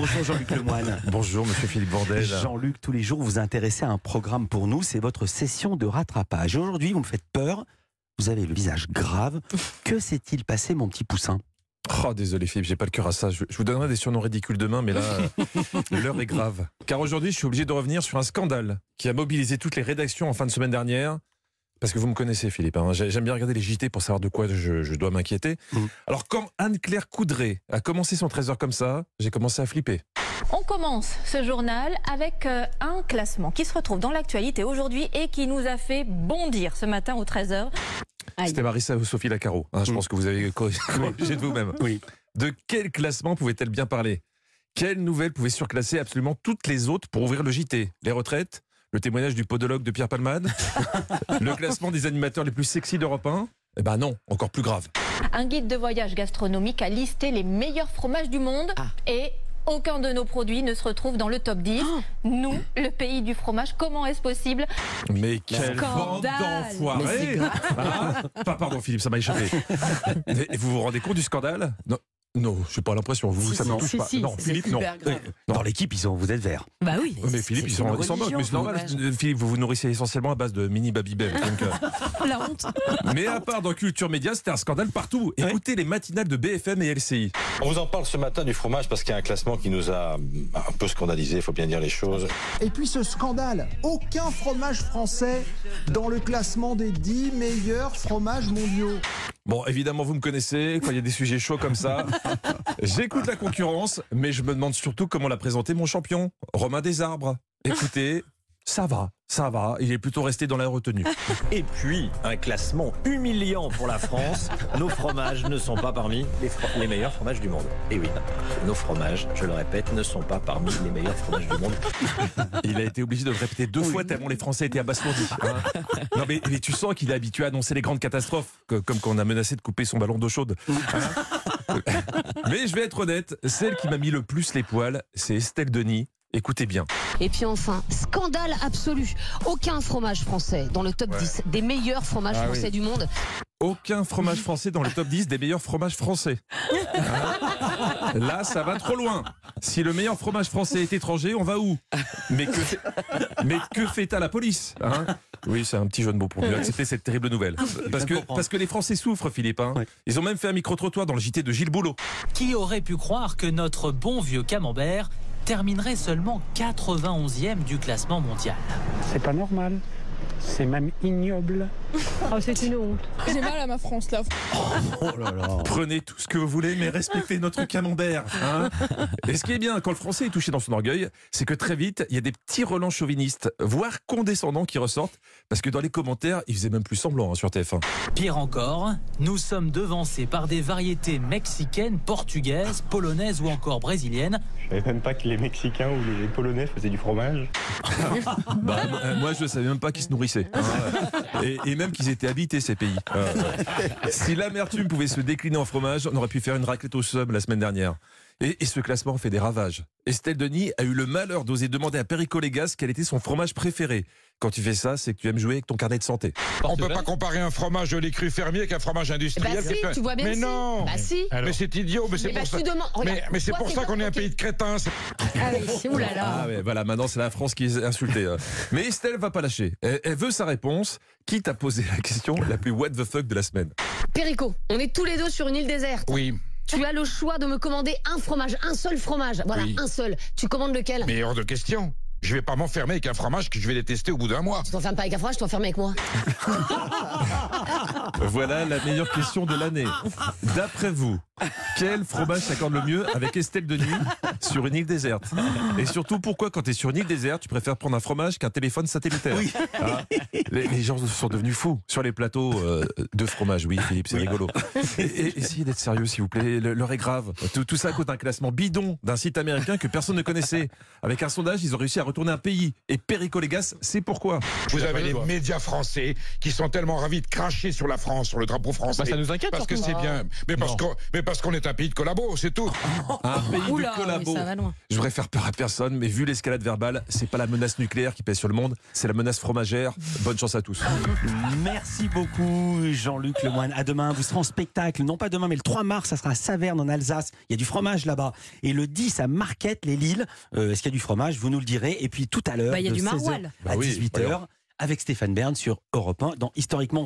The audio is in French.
Bonjour Jean-Luc Lemoine. Bonjour Monsieur Philippe Bordel. Jean-Luc, tous les jours, vous intéressez à un programme pour nous, c'est votre session de rattrapage. Aujourd'hui, vous me faites peur, vous avez le visage grave. Que s'est-il passé, mon petit poussin? Oh, désolé Philippe, j'ai pas le cœur à ça. Je, je vous donnerai des surnoms ridicules demain, mais là, l'heure est grave. Car aujourd'hui, je suis obligé de revenir sur un scandale qui a mobilisé toutes les rédactions en fin de semaine dernière. Parce que vous me connaissez, Philippe. hein. J'ai- J'aime bien regarder les JT pour savoir de quoi je, je dois m'inquiéter. Mm. Alors, quand Anne-Claire Coudray a commencé son trésor comme ça, j'ai commencé à flipper. On commence ce journal avec euh, un classement qui se retrouve dans l'actualité aujourd'hui et qui nous a fait bondir ce matin aux 13h. Aïe. C'était Marissa ou Sophie Lacaro. hein, je Mm. pense que vous avez corrigé corrigé de vous-même. Oui. De quel classement pouvait-elle bien parler? Quelle nouvelle pouvait surclasser absolument toutes les autres pour ouvrir le JT Les retraites? Le témoignage du podologue de Pierre Palmade Le classement des animateurs les plus sexy d'Europe 1 Eh ben non, encore plus grave. Un guide de voyage gastronomique a listé les meilleurs fromages du monde Ah. et aucun de nos produits ne se retrouve dans le top 10. Nous, le pays du fromage, comment est-ce possible? Mais quelle bande Scandale. d'enfoirés Pas pardon Philippe, ça m'a échappé. Et vous vous rendez compte du scandale? Non, non, j'ai pas l'impression. Vous, ça ne touche pas. non, Philippe, non. Non. Dans l'équipe, ils ont, vous êtes vert. Bah oui. Mais Philippe, ils sont, ils sont mais c'est normal. Philippe, vous vous nourrissez essentiellement à base de mini Babybel. euh, La honte. Mais à part dans Culture Média, c'était un scandale partout. Écoutez les matinales de BFM et LCI. On vous en parle ce matin du fromage parce qu'il y a un classement qui nous a un peu scandalisé, il faut bien dire les choses. Et puis ce scandale, aucun fromage français dans le classement des 10 meilleurs fromages mondiaux. Bon, évidemment, vous me connaissez, quand il y a des sujets chauds comme ça, j'écoute la concurrence, mais je me demande surtout comment l'a présenté mon champion, Romain Desarbres. Écoutez, ça va, ça va, il est plutôt resté dans la retenue. Et puis, un classement humiliant pour la France. Nos fromages ne sont pas parmi les, fro- les meilleurs fromages du monde. Et oui, nos fromages, je le répète, ne sont pas parmi les meilleurs fromages du monde. Il a été obligé de le répéter deux fois tellement les Français étaient abasourdis. hein. Non mais, mais tu sens qu'il est habitué à annoncer les grandes catastrophes, que- comme quand on a menacé de couper son ballon d'eau chaude. Hein mais je vais être honnête, celle qui m'a mis le plus les poils, c'est Estelle Denis. Écoutez bien. Et puis enfin, scandale absolu. Aucun fromage français dans le top Ouais. 10 des meilleurs fromages Ah français oui. du monde. Aucun fromage français dans le top 10 des meilleurs fromages français. Hein Là, ça va trop loin. Si le meilleur fromage français est étranger, on va où? Mais que fait, mais que fait à la police hein? Oui, c'est un petit jeu de mots pour mieux accepter cette terrible nouvelle. Parce que, parce que les Français souffrent, Philippe. hein. Ils ont même fait un micro-trottoir dans le JT de Gilles Boulot. Qui aurait pu croire que notre bon vieux camembert terminerait seulement 91e du classement mondial C'est pas normal. C'est même ignoble. Oh, c'est une honte. J'ai mal à ma France là. Oh là là. Prenez tout ce que vous voulez, mais respectez notre camembert. hein. Et ce qui est bien, quand le français est touché dans son orgueil, c'est que très vite, il y a des petits relents chauvinistes, voire condescendants qui ressortent, parce que dans les commentaires, ils faisaient même plus semblant hein, sur TF1. Pire encore, nous sommes devancés par des variétés mexicaines, portugaises, polonaises ou encore brésiliennes. Je savais même pas que les Mexicains ou les Polonais faisaient du fromage. Bah, euh, moi, je ne savais même pas qu'ils se nourrissaient. hein. Et, et même qu'ils étaient habités, ces pays. Euh, si l'amertume pouvait se décliner en fromage, on aurait pu faire une raclette au sub la semaine dernière. Et, et ce classement fait des ravages. Estelle Denis a eu le malheur d'oser demander à Perico Légas quel était son fromage préféré. Quand tu fais ça, c'est que tu aimes jouer avec ton carnet de santé. On peut pas comparer un fromage de lait cru fermier qu'un fromage Bah industriel. si, tu vois bien mais si. non Bah si. Mais c'est idiot, mais c'est Mais bah, pour ça. Mais, c'est pour ça qu'on est un pays de crétins. Ah oui, là. Ah ouais, voilà, maintenant c'est la France qui est insultée. euh. Mais Estelle va pas lâcher. Elle, elle veut sa réponse, quitte à poser la question la plus what the fuck de la semaine? Perico, on est tous les deux sur une île déserte. Oui, Tu as le choix de me commander un fromage, un seul fromage. Voilà, Oui. un seul. Tu commandes lequel? Mais hors de question. Je vais pas m'enfermer avec un fromage que je vais détester au bout d'un mois. Tu t'enfermes pas avec un fromage, tu t'enfermes avec moi. Voilà la meilleure question de l'année. D'après vous, quel fromage s'accorde le mieux avec Estelle Denis sur une île déserte? Et surtout, pourquoi quand tu es sur une île déserte, tu préfères prendre un fromage qu'un téléphone satellitaire? Hein les, les gens sont devenus fous sur les plateaux euh, de fromage. Oui, Philippe, c'est rigolo. Et, et- essayez d'être sérieux, s'il vous plaît. L'heure est grave. Tout, tout ça coûte un classement bidon d'un site américain que personne ne connaissait. Avec un sondage, ils ont réussi à retourner un pays. Et Perico Légas, c'est pourquoi. Vous avez les médias français qui sont tellement ravis de cracher sur la France, sur le drapeau français. Bah, ça nous inquiète Parce que c'est bien. Mais parce qu'on mais parce qu'on est un pays de collabos, c'est tout. Un pays Oula, de oui, collabos. ça va loin. Je voudrais faire peur à personne, mais vu l'escalade verbale, c'est pas la menace nucléaire qui pèse sur le monde, c'est la menace fromagère. Bonne chance à tous. Merci beaucoup Jean-Luc Lemoine. À demain, vous serez en spectacle, non pas demain, mais le 3 mars, ça sera à Saverne en Alsace. Il y a du fromage là-bas. Et le 10 à Marquette, les Lilles. Euh, Est-ce qu'il y a du fromage? Vous nous le direz. Et puis tout à l'heure, Bah, il y a de du 16h maroilles. à Bah oui, 18h, voyons. avec Stéphane Bern sur Europe 1 dans Historiquement